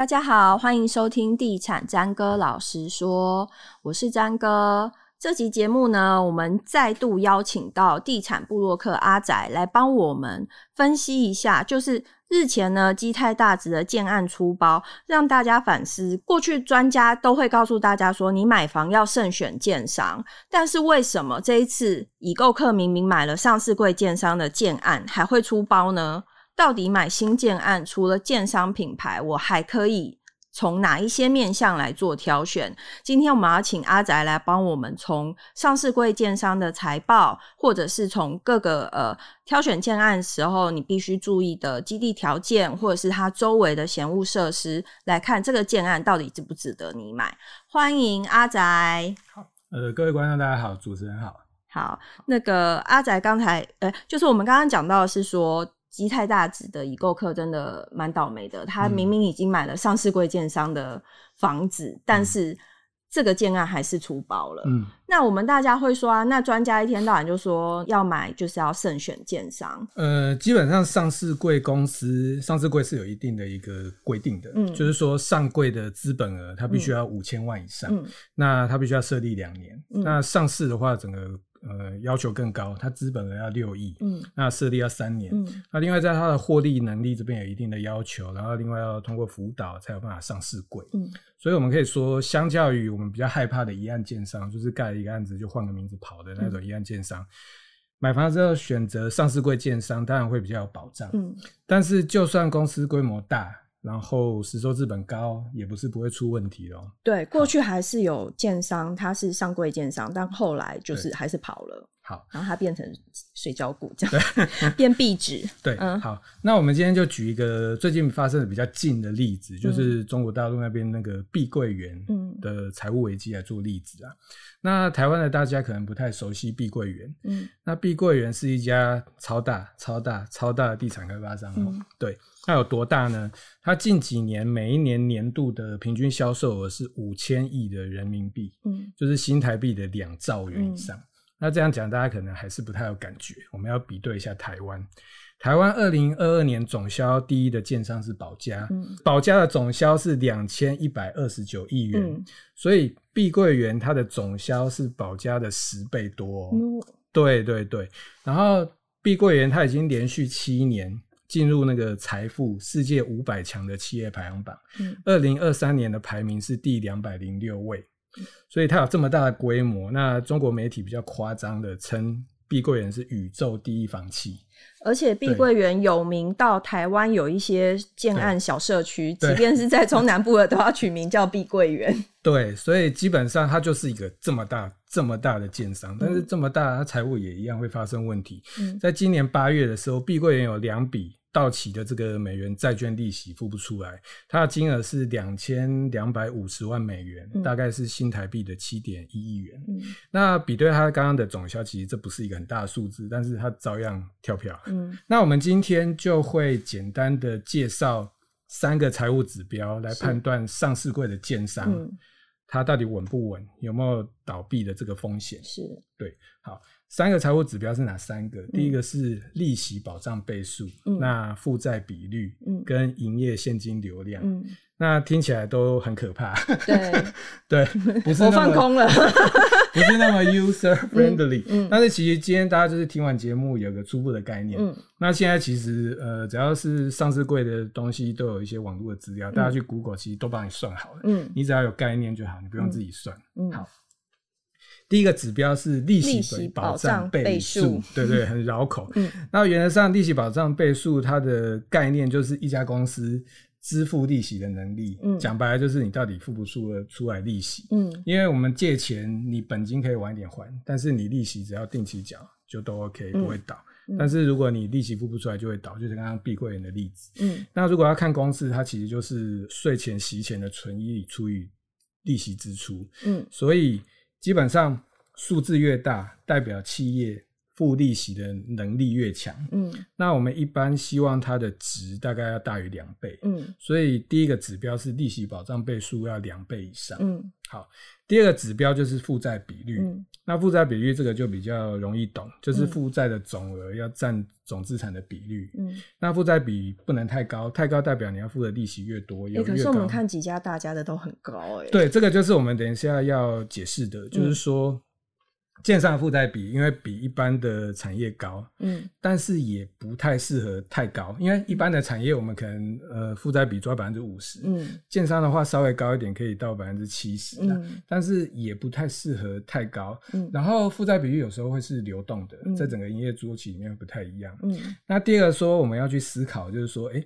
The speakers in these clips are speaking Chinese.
大家好，欢迎收听地产詹哥老实说，我是詹哥。这集节目呢，我们再度邀请到地产部落客阿宅来帮我们分析一下，就是日前呢基泰大值的建案出包，让大家反思。过去专家都会告诉大家说，你买房要慎选建商，但是为什么这一次已购客明明买了上市柜建商的建案，还会出包呢？到底买新建案，除了建商品牌，我还可以从哪一些面向来做挑选？今天我们要请阿宅来帮我们从上市柜建商的财报，或者是从各个呃挑选建案时候你必须注意的基地条件，或者是它周围的闲物设施来看这个建案到底值不值得你买。欢迎阿宅。好，呃，各位观众大家好，主持人好。好，那个阿宅刚才呃，就是我们刚刚讲到的是说。基泰大直的已购客真的蛮倒霉的，他明明已经买了上市贵建商的房子，嗯、但是这个建案还是出包了。嗯，那我们大家会说啊，那专家一天到晚就说要买就是要慎选建商。呃，基本上上市贵公司上市贵是有一定的一个规定的，嗯，就是说上柜的资本额它必须要五千万以上，嗯，那它必须要设立两年，嗯，那上市的话整个。呃，要求更高，它资本额要六亿，嗯，那设立要三年，嗯，那另外在它的获利能力这边有一定的要求，然后另外要通过辅导才有办法上市柜，嗯，所以我们可以说，相较于我们比较害怕的一案建商，就是盖了一个案子就换个名字跑的那种一案建商，嗯、买房之后选择上市柜建商，当然会比较有保障，嗯，但是就算公司规模大。然后实收资本高，也不是不会出问题哦。对，过去还是有建商，他是上柜建商，但后来就是还是跑了。好，然后它变成水饺股这样，变壁纸。对，嗯，好，那我们今天就举一个最近发生的比较近的例子，就是中国大陆那边那个碧桂园的财务危机来做例子啊。那台湾的大家可能不太熟悉碧桂园，嗯，那碧桂园是一家超大、超大、超大的地产开发商哦。对，它有多大呢？它近几年每一年年度的平均销售额是五千亿的人民币，嗯，就是新台币的两兆元以上。那这样讲，大家可能还是不太有感觉。我们要比对一下台湾，台湾二零二二年总销第一的建商是保家，嗯、宝佳的总销是两千一百二十九亿元，嗯、所以碧桂园它的总销是保家的十倍多，哦。嗯、对对对，然后碧桂园它已经连续七年进入那个财富世界五百强的企业排行榜，二零二三年的排名是第两百零六位。所以它有这么大的规模，那中国媒体比较夸张的称碧桂园是宇宙第一房企，而且碧桂园有名到台湾有一些建案小社区，即便是在中南部的都要取名叫碧桂园。对，所以基本上它就是一个这么大、这么大的建商，但是这么大，它财务也一样会发生问题。嗯，在今年八月的时候，碧桂园有两笔。到期的这个美元债券利息付不出来，它的金额是两千两百五十万美元，嗯、大概是新台币的七点一亿元。嗯、那比对它刚刚的总销，其实这不是一个很大的数字，但是它照样跳票。嗯，那我们今天就会简单的介绍三个财务指标来判断上市柜的建商，嗯、它到底稳不稳，有没有倒闭的这个风险。是，对，好。三个财务指标是哪三个？第一个是利息保障倍数，嗯、那负债比率，跟营业现金流量，嗯、那听起来都很可怕。对 对，不是我放空了，不是那么 user friendly。嗯嗯、但是其实今天大家就是听完节目有个初步的概念。嗯、那现在其实呃，只要是上市柜的东西都有一些网络的资料，嗯、大家去 Google 其实都帮你算好了。嗯，你只要有概念就好，你不用自己算。嗯，好。第一个指标是利息保障倍数，对对，很绕口。嗯，那原则上利息保障倍数它的概念就是一家公司支付利息的能力。嗯，讲白了就是你到底付不出了出来利息。嗯，因为我们借钱，你本金可以晚一点还，但是你利息只要定期缴就都 OK，不会倒。嗯，但是如果你利息付不出来，就会倒，就是刚刚碧桂园的例子。嗯，那如果要看公司，它其实就是税前息前的存益除以利息支出。嗯，所以。基本上数字越大，代表企业付利息的能力越强，嗯，那我们一般希望它的值大概要大于两倍，嗯，所以第一个指标是利息保障倍数要两倍以上，嗯，好，第二个指标就是负债比率，嗯，那负债比率这个就比较容易懂，就是负债的总额要占总资产的比率，嗯，那负债比不能太高，太高代表你要付的利息越多，也、欸、可是我们看几家大家的都很高、欸，哎，对，这个就是我们等一下要解释的，就是说。嗯建商的负债比因为比一般的产业高，嗯，但是也不太适合太高，因为一般的产业我们可能呃负债比抓百分之五十，嗯，建商的话稍微高一点可以到百分之七十，嗯，但是也不太适合太高，嗯，然后负债比率有时候会是流动的，嗯，在整个营业周期里面不太一样，嗯，那第二个说我们要去思考就是说，哎。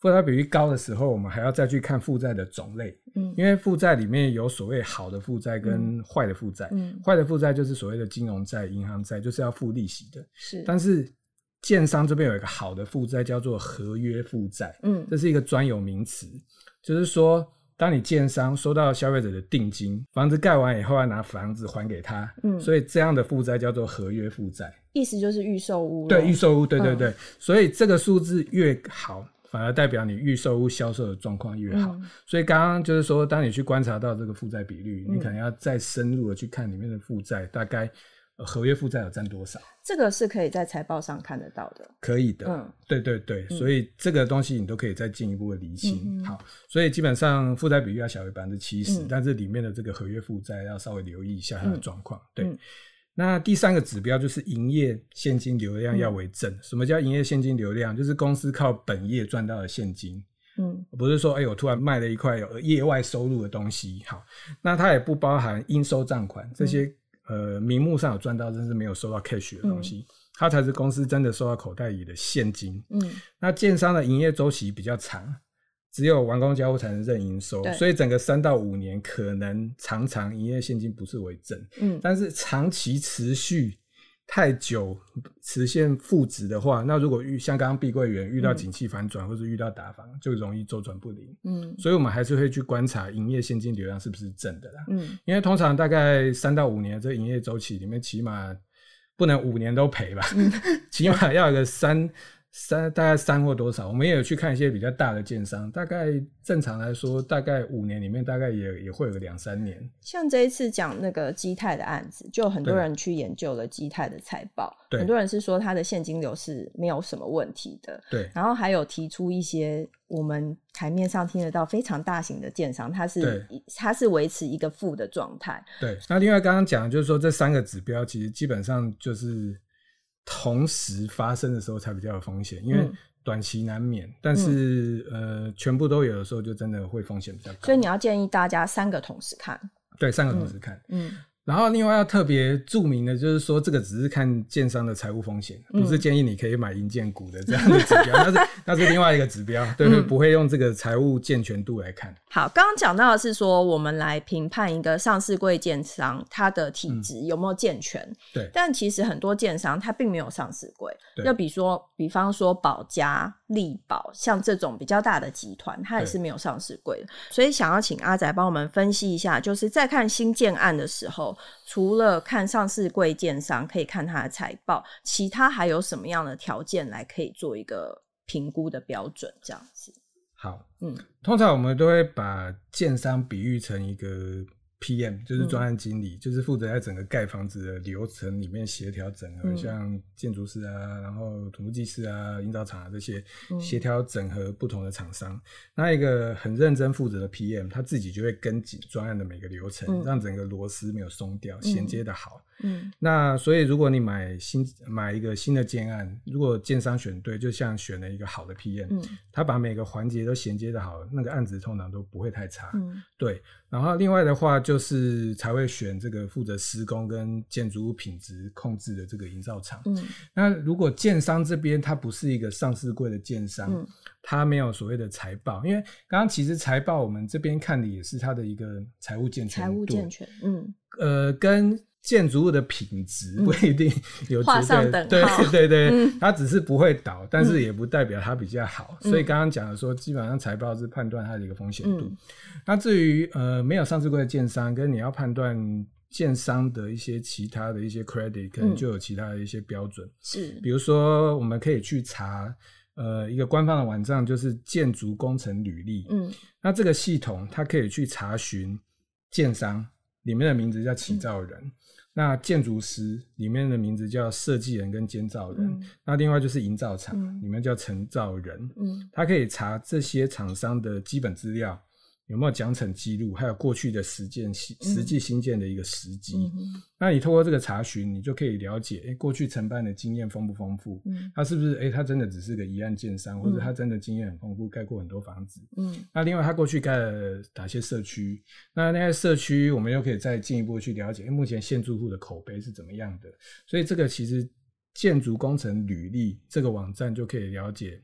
负债比率高的时候，我们还要再去看负债的种类，嗯，因为负债里面有所谓好的负债跟坏的负债，嗯，坏的负债就是所谓的金融债、银行债，就是要付利息的，是。但是建商这边有一个好的负债叫做合约负债，嗯，这是一个专有名词，就是说，当你建商收到消费者的定金，房子盖完以后要拿房子还给他，嗯，所以这样的负债叫做合约负债，意思就是预售屋，对，预售屋，对对对，嗯，所以这个数字越好。反而代表你预售屋销售的状况越好，嗯、所以刚刚就是说，当你去观察到这个负债比率，嗯、你可能要再深入的去看里面的负债，大概合约负债有占多少？这个是可以在财报上看得到的。可以的，嗯，对对对，嗯、所以这个东西你都可以再进一步的厘清。嗯、好，所以基本上负债比率要小于百分之七十，但是里面的这个合约负债要稍微留意一下它的状况。嗯、对。嗯那第三个指标就是营业现金流量要为正。嗯、什么叫营业现金流量？就是公司靠本业赚到的现金。嗯，不是说哎、欸，我突然卖了一块有业外收入的东西。好，那它也不包含应收账款这些，嗯、呃，名目上有赚到，但是没有收到 cash 的东西，嗯、它才是公司真的收到口袋里的现金。嗯，那建商的营业周期比较长。只有完工交付才能认营收，所以整个三到五年可能常常营业现金不是为正，嗯，但是长期持续太久实现负值的话，那如果遇像刚刚碧桂园遇到景气反转，嗯、或者遇到打房，就容易周转不灵，嗯，所以我们还是会去观察营业现金流量是不是正的啦，嗯，因为通常大概三到五年这营业周期里面，起码不能五年都赔吧，嗯、起码要有个三。三大概三或多少，我们也有去看一些比较大的建商，大概正常来说，大概五年里面大概也也会有个两三年。像这一次讲那个基泰的案子，就很多人去研究了基泰的财报，很多人是说它的现金流是没有什么问题的。对，然后还有提出一些我们台面上听得到非常大型的建商，它是对它是维持一个负的状态。对，那另外刚刚讲的就是说这三个指标其实基本上就是。同时发生的时候才比较有风险，因为短期难免，嗯、但是呃，全部都有的时候就真的会风险比较高。所以你要建议大家三个同时看，对，三个同时看，嗯。嗯然后另外要特别注明的，就是说这个只是看建商的财务风险，不是建议你可以买银建股的这样的指标，那 是那是另外一个指标，对，对，不会用这个财务健全度来看。好，刚刚讲到的是说，我们来评判一个上市柜建商它的体质有没有健全，对。但其实很多建商它并没有上市柜，对。就比如说，比方说保家、力宝，像这种比较大的集团，它也是没有上市柜的。所以想要请阿仔帮我们分析一下，就是在看新建案的时候。除了看上市贵建商，可以看它的财报，其他还有什么样的条件来可以做一个评估的标准？这样子。好，嗯，通常我们都会把建商比喻成一个。PM 就是专案经理，嗯、就是负责在整个盖房子的流程里面协调整合，嗯、像建筑师啊，然后土木技师啊、营造厂啊这些协调整合不同的厂商。嗯、那一个很认真负责的 PM，他自己就会跟紧专案的每个流程，嗯、让整个螺丝没有松掉，衔接的好。嗯，那所以如果你买新买一个新的建案，如果建商选对，就像选了一个好的 PM，嗯，他把每个环节都衔接的好，那个案子通常都不会太差。嗯，对。然后另外的话，就是才会选这个负责施工跟建筑物品质控制的这个营造厂。嗯，那如果建商这边它不是一个上市柜的建商，嗯，他没有所谓的财报，因为刚刚其实财报我们这边看的也是它的一个财务健全，财务健全，嗯，呃，跟。建筑物的品质不一定有绝对，嗯、对对对，嗯、它只是不会倒，但是也不代表它比较好。嗯、所以刚刚讲的说，基本上财报是判断它的一个风险度。嗯、那至于呃没有上市过的建商，跟你要判断建商的一些其他的一些 credit，可能就有其他的一些标准。是，比如说我们可以去查，呃，一个官方的网站就是建筑工程履历。嗯，那这个系统它可以去查询建商里面的名字叫起造人。嗯那建筑师里面的名字叫设计人跟监造人，嗯、那另外就是营造厂里面叫承造人，嗯，他可以查这些厂商的基本资料。有没有奖惩记录？还有过去的实践实实际新建的一个时机。嗯、那你透过这个查询，你就可以了解，哎、欸，过去承办的经验丰不丰富？嗯，他是不是？哎、欸，他真的只是个一案建商，或者他真的经验很丰富，盖过很多房子？嗯，那另外他过去盖了哪些社区？那那些社区，我们又可以再进一步去了解，欸、目前现住户的口碑是怎么样的？所以这个其实建筑工程履历这个网站就可以了解。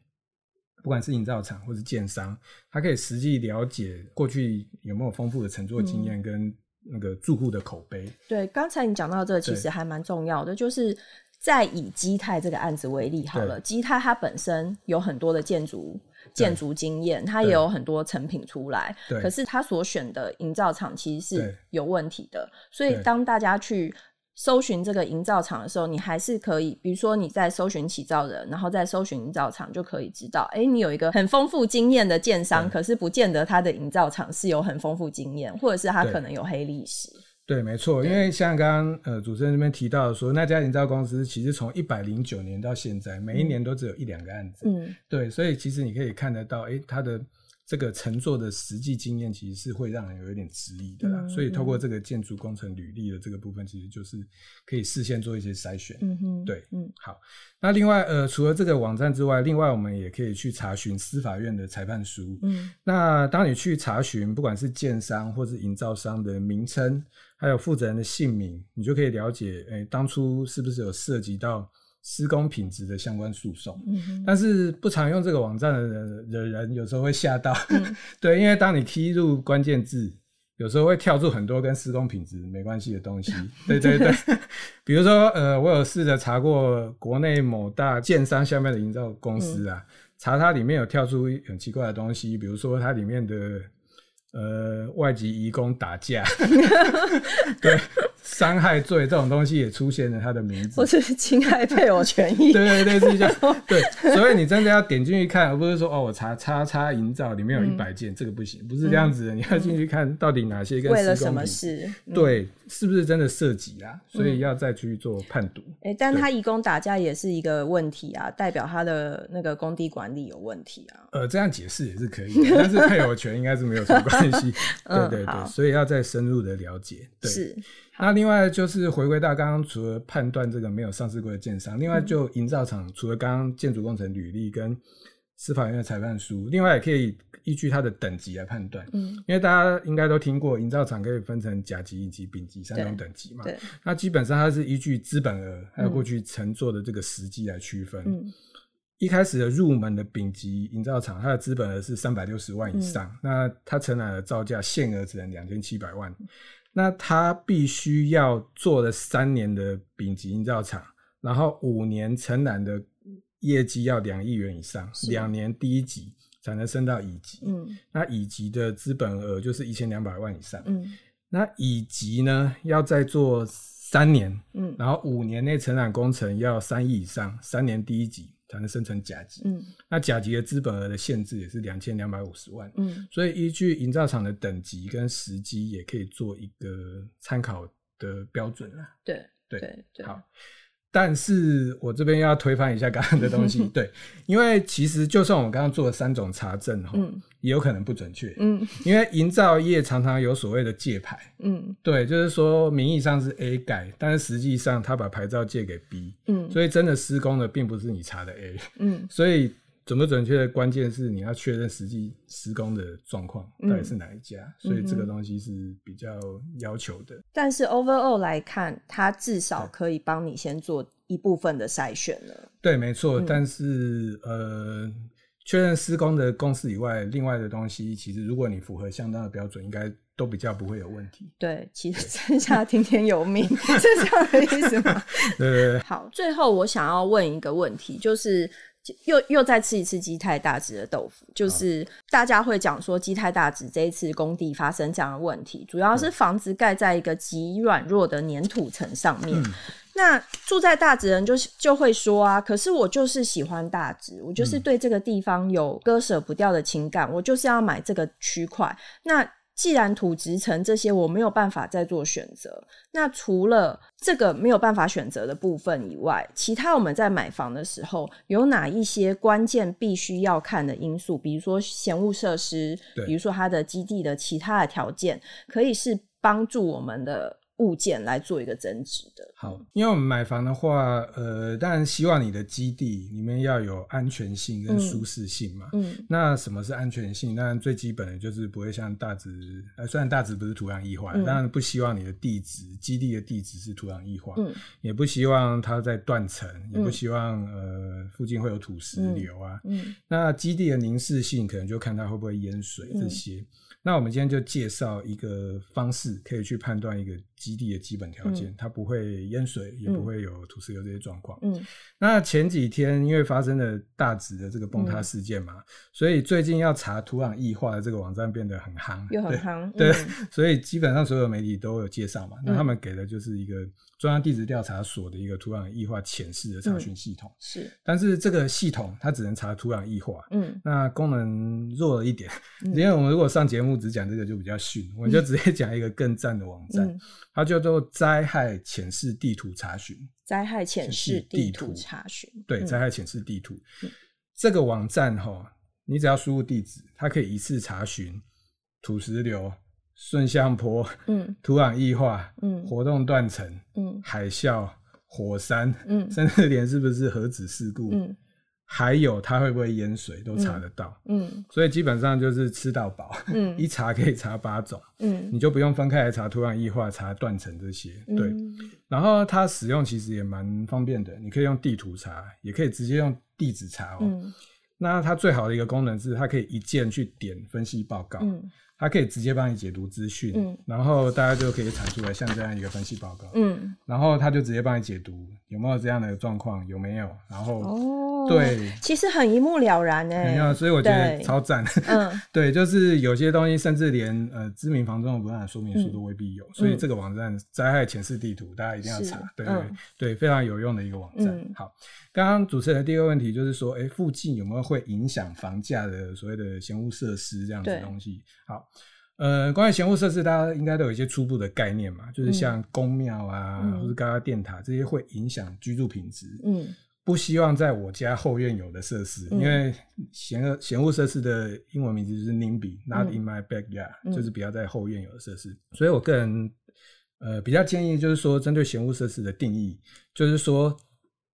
不管是营造厂或是建商，他可以实际了解过去有没有丰富的乘坐经验跟那个住户的口碑。嗯、对，刚才你讲到这个，其实还蛮重要的，就是再以基泰这个案子为例好了，基泰它本身有很多的建筑建筑经验，它也有很多成品出来，可是它所选的营造厂其实是有问题的，所以当大家去。搜寻这个营造厂的时候，你还是可以，比如说你在搜寻起造人，然后再搜寻营造厂，就可以知道，哎、欸，你有一个很丰富经验的建商，可是不见得他的营造厂是有很丰富经验，或者是他可能有黑历史。对，没错，因为像刚刚呃主持人这边提到的说，那家营造公司其实从一百零九年到现在，每一年都只有一两个案子。嗯，对，所以其实你可以看得到，哎、欸，他的。这个乘坐的实际经验其实是会让人有一点质疑的啦，所以透过这个建筑工程履历的这个部分，其实就是可以事先做一些筛选。嗯哼，对，嗯，好。那另外，呃，除了这个网站之外，另外我们也可以去查询司法院的裁判书。嗯，那当你去查询，不管是建商或是营造商的名称，还有负责人的姓名，你就可以了解，诶，当初是不是有涉及到。施工品质的相关诉讼，嗯、但是不常用这个网站的人的人有时候会吓到，嗯、对，因为当你踢入关键字，有时候会跳出很多跟施工品质没关系的东西。对对对，比如说，呃，我有试着查过国内某大建商下面的营造公司啊，嗯、查它里面有跳出很奇怪的东西，比如说它里面的呃外籍移工打架，对。伤害罪这种东西也出现了他的名字，或是侵害配偶权益。对对对，是这样。对，所以你真的要点进去看，而不是说哦，我查叉叉营造里面有一百件，嗯、这个不行，不是这样子的。嗯、你要进去看到底哪些跟为了什么事？嗯、对，是不是真的涉及啊？所以要再去做判读。哎、嗯，但他义工打架也是一个问题啊，代表他的那个工地管理有问题啊。呃，这样解释也是可以的，但是配偶权应该是没有什么关系。对对对，嗯、所以要再深入的了解。对是。那另外就是回归到刚刚，除了判断这个没有上市过的建商，另外就营造厂，除了刚刚建筑工程履历跟司法院的裁判书，另外也可以依据它的等级来判断。嗯，因为大家应该都听过，营造厂可以分成甲级、乙级、丙级三种等级嘛。对。那基本上它是依据资本额还有过去乘坐的这个时机来区分。嗯。一开始的入门的丙级营造厂，它的资本额是三百六十万以上，嗯、那它承揽的造价限额只能两千七百万。那他必须要做了三年的丙级营造厂，然后五年承揽的业绩要两亿元以上，两年第一级才能升到乙级。嗯，那乙级的资本额就是一千两百万以上。嗯，那乙级呢要再做三年，嗯，然后五年内承揽工程要三亿以上，三年第一级。才能生成甲级，嗯，那甲级的资本额的限制也是两千两百五十万，嗯，所以依据营造厂的等级跟时机，也可以做一个参考的标准了。对对对，对好。但是我这边要推翻一下刚刚的东西，对，因为其实就算我们刚刚做了三种查证哈，嗯，也有可能不准确，嗯，因为营造业常常有所谓的借牌，嗯，对，就是说名义上是 A 改，但是实际上他把牌照借给 B，嗯，所以真的施工的并不是你查的 A，嗯，所以。准不准确的关键是你要确认实际施工的状况到底是哪一家，嗯、所以这个东西是比较要求的。但是 overall 来看，它至少可以帮你先做一部分的筛选了。对，没错。嗯、但是呃，确认施工的公司以外，另外的东西，其实如果你符合相当的标准，应该都比较不会有问题。对，其实剩下听天由命 是这样的意思吗？对，对，对。好，最后我想要问一个问题，就是。又又再吃一次基态大质的豆腐，就是大家会讲说基态大质这一次工地发生这样的问题，主要是房子盖在一个极软弱的粘土层上面。嗯、那住在大直人就就会说啊，可是我就是喜欢大直，我就是对这个地方有割舍不掉的情感，我就是要买这个区块。那既然土质层这些我没有办法再做选择，那除了这个没有办法选择的部分以外，其他我们在买房的时候有哪一些关键必须要看的因素？比如说闲物设施，比如说它的基地的其他的条件，可以是帮助我们的。物件来做一个增值的。好，因为我们买房的话，呃，当然希望你的基地里面要有安全性跟舒适性嘛。嗯。那什么是安全性？当然最基本的就是不会像大直，呃，虽然大直不是土壤异化，当然不希望你的地址基地的地址是土壤异化，嗯，也不希望它在断层，也不希望呃附近会有土石流啊。嗯。那基地的凝视性，可能就看它会不会淹水这些。那我们今天就介绍一个方式，可以去判断一个基地的基本条件，嗯、它不会淹水，也不会有土石流这些状况。嗯，那前几天因为发生了大直的这个崩塌事件嘛，嗯、所以最近要查土壤异化的这个网站变得很夯，又很夯。对，所以基本上所有媒体都有介绍嘛。那他们给的就是一个中央地质调查所的一个土壤异化潜势的查询系统。是，但是这个系统它只能查土壤异化。嗯，那功能弱了一点，因为我们如果上节目。只讲这个就比较逊，我们就直接讲一个更赞的网站，嗯、它叫做灾害潜势地图查询。灾害潜势地图查询，对，灾害潜势地图。嗯、这个网站哈，你只要输入地址，它可以一次查询土石流、顺向坡、嗯，土壤异化、嗯，活动断层、嗯，海啸、火山，嗯，甚至连是不是核子事故，嗯。还有它会不会淹水都查得到，嗯，嗯，所以基本上就是吃到饱，嗯，一查可以查八种，嗯，你就不用分开来查土壤异化、查断层这些，对，嗯、然后它使用其实也蛮方便的，你可以用地图查，也可以直接用地址查哦。嗯、那它最好的一个功能是它可以一键去点分析报告，嗯。它可以直接帮你解读资讯，嗯，然后大家就可以产出来像这样一个分析报告，嗯，然后它就直接帮你解读有没有这样的状况，有没有，然后哦，对，其实很一目了然哎，所以我觉得超赞，嗯，对，就是有些东西甚至连呃知名房仲的文案说明书都未必有，所以这个网站灾害前世地图大家一定要查，对对对，非常有用的一个网站。好，刚刚主持人的第二个问题就是说，哎，附近有没有会影响房价的所谓的嫌恶设施这样子的东西？好。呃，关于闲物设施，大家应该都有一些初步的概念嘛，就是像宫庙啊，嗯、或者高压电塔这些会影响居住品质。嗯，不希望在我家后院有的设施，嗯、因为闲恶嫌恶设施的英文名字就是 NIMBY，Not、嗯、in my backyard，、嗯、就是不要在后院有的设施。所以我个人呃比较建议，就是说针对闲物设施的定义，就是说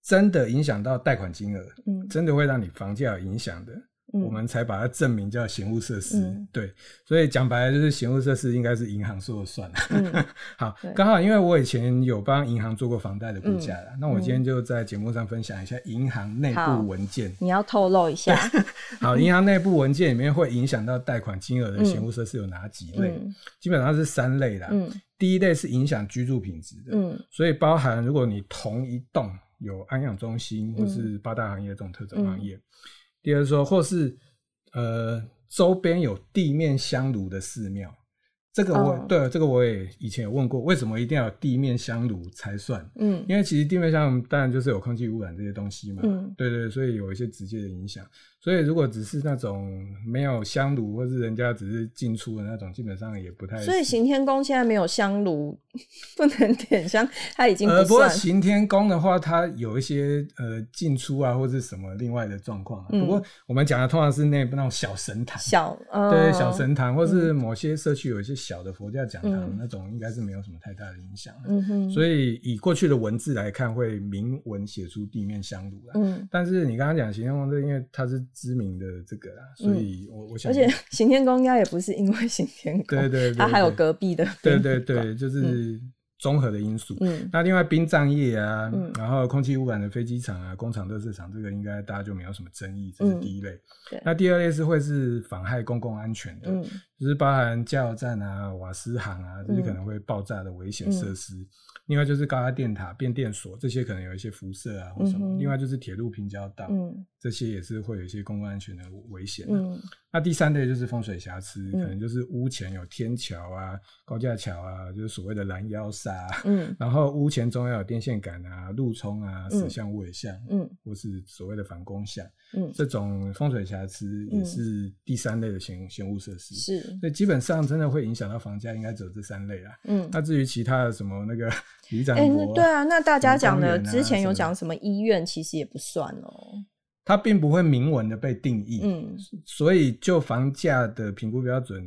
真的影响到贷款金额，嗯，真的会让你房价有影响的。我们才把它证明叫嫌恶设施，嗯、对，所以讲白了就是嫌恶设施应该是银行说了算 好，刚好因为我以前有帮银行做过房贷的估价那我今天就在节目上分享一下银行内部文件。你要透露一下？好，银行内部文件里面会影响到贷款金额的嫌恶设施有哪几类？嗯、基本上是三类啦。嗯、第一类是影响居住品质的，嗯、所以包含如果你同一栋有安养中心或是八大行业这种特种行业。嗯第二说，或是呃周边有地面香炉的寺庙。这个我、oh. 对这个我也以前有问过，为什么一定要有地面香炉才算？嗯，因为其实地面香炉当然就是有空气污染这些东西嘛。嗯，对，对对，所以有一些直接的影响。所以如果只是那种没有香炉，或是人家只是进出的那种，基本上也不太。所以行天宫现在没有香炉，不能点香，它已经不算。呃，不过行天宫的话，它有一些呃进出啊，或是什么另外的状况。嗯、不过我们讲的通常是那那种小神坛，小、呃、对小神坛，或是某些社区有一些。小的佛教讲堂、嗯、那种应该是没有什么太大的影响，嗯哼。所以以过去的文字来看，会明文写出地面香炉啦。嗯。但是你刚刚讲行天宫，这因为它是知名的这个啦，所以我我想，而且行天宫应该也不是因为行天宫，对对，它还有隔壁的，对对对，就是。嗯综合的因素，嗯，那另外殡葬业啊，嗯、然后空气污染的飞机场啊、工厂、垃圾场，这个应该大家就没有什么争议，这是第一类。嗯、那第二类是会是妨害公共安全的，嗯、就是包含加油站啊、瓦斯行啊这些可能会爆炸的危险设施。嗯、另外就是高压电塔、变电所这些可能有一些辐射啊或什么。嗯、另外就是铁路平交道，嗯，这些也是会有一些公共安全的危险。嗯，那第三类就是风水瑕疵，嗯、可能就是屋前有天桥啊、高架桥啊，就是所谓的拦腰煞。嗯，然后屋前中央有电线杆啊、路冲啊、死巷尾巷，嗯，或是所谓的反弓相，嗯，这种风水瑕疵也是第三类的嫌嫌恶设施。是，所以基本上真的会影响到房价，应该只有这三类啊。嗯，那至于其他的什么那个里长伯，对啊，那大家讲的之前有讲什么医院，其实也不算哦。它并不会明文的被定义，嗯，所以就房价的评估标准。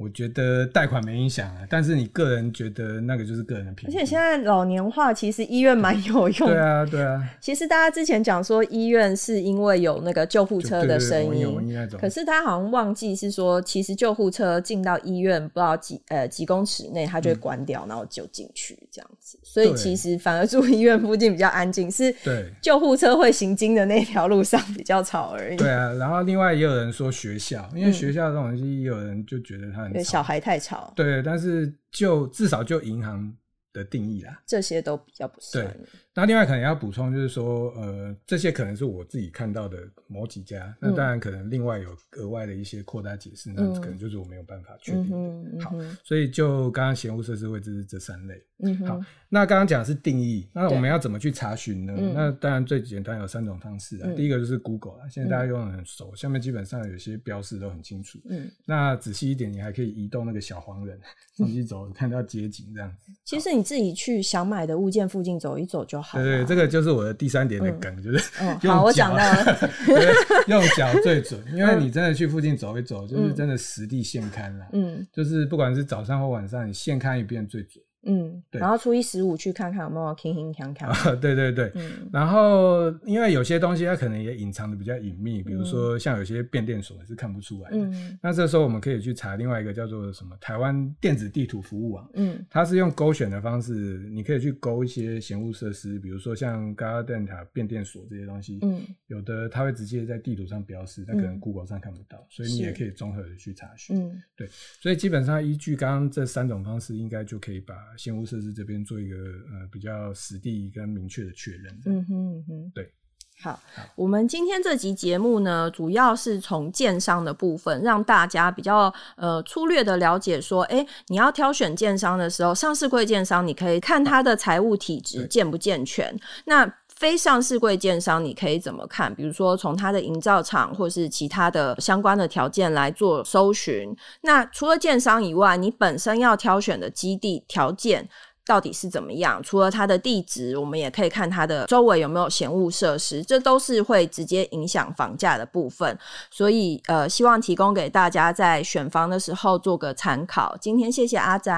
我觉得贷款没影响啊，但是你个人觉得那个就是个人的评价。而且现在老年化，其实医院蛮有用的。对啊，对啊。其实大家之前讲说医院是因为有那个救护车的声音，可是他好像忘记是说，其实救护车进到医院不知道几呃几公尺内，它就会关掉，嗯、然后就进去这样子。所以其实反而住医院附近比较安静，是救护车会行经的那条路上比较吵而已。对啊，然后另外也有人说学校，因为学校这种东西，也有人就觉得他。对小孩太吵，对，但是就至少就银行的定义啦，这些都比较不算。对，那另外可能要补充就是说，呃，这些可能是我自己看到的某几家，嗯、那当然可能另外有额外的一些扩大解释，嗯、那可能就是我没有办法确定的。嗯嗯、好，所以就刚刚嫌恶设施位置是这三类。嗯，好。那刚刚讲的是定义，那我们要怎么去查询呢？嗯、那当然最简单有三种方式啊。嗯、第一个就是 Google 啊，现在大家用的很熟，嗯、下面基本上有些标示都很清楚。嗯，那仔细一点，你还可以移动那个小黄人，上去走，嗯、看到街景这样子。其实你自己去想买的物件附近走一走就对，对对，这个就是我的第三点的梗，嗯、就是用脚。好，我讲到了。用脚最准，因为你真的去附近走一走，就是真的实地现勘了。嗯，就是不管是早上或晚上，你现勘一遍最准。嗯，对，然后初一十五去看看有没有铿铿锵锵。啊，对对对，嗯，然后因为有些东西它可能也隐藏的比较隐秘，比如说像有些变电所是看不出来的。嗯，那这时候我们可以去查另外一个叫做什么台湾电子地图服务网。嗯，它是用勾选的方式，你可以去勾一些闲物设施，比如说像高压电塔、变电所这些东西。嗯，有的它会直接在地图上标示，但可能 Google 上看不到，所以你也可以综合的去查询。嗯，对，所以基本上依据刚刚这三种方式，应该就可以把。嫌恶设置这边做一个呃比较实地跟明确的确认。嗯哼嗯哼，对，好，我们今天这集节目呢，主要是从建商的部分，让大家比较呃粗略的了解说，哎、欸，你要挑选建商的时候，上市贵建商你可以看他的财务体质健不健全，那。非上市柜建商，你可以怎么看？比如说，从它的营造厂或是其他的相关的条件来做搜寻。那除了建商以外，你本身要挑选的基地条件到底是怎么样？除了它的地址，我们也可以看它的周围有没有闲物设施，这都是会直接影响房价的部分。所以，呃，希望提供给大家在选房的时候做个参考。今天谢谢阿仔，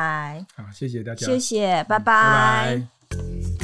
好，谢谢大家，谢谢，拜拜。拜拜。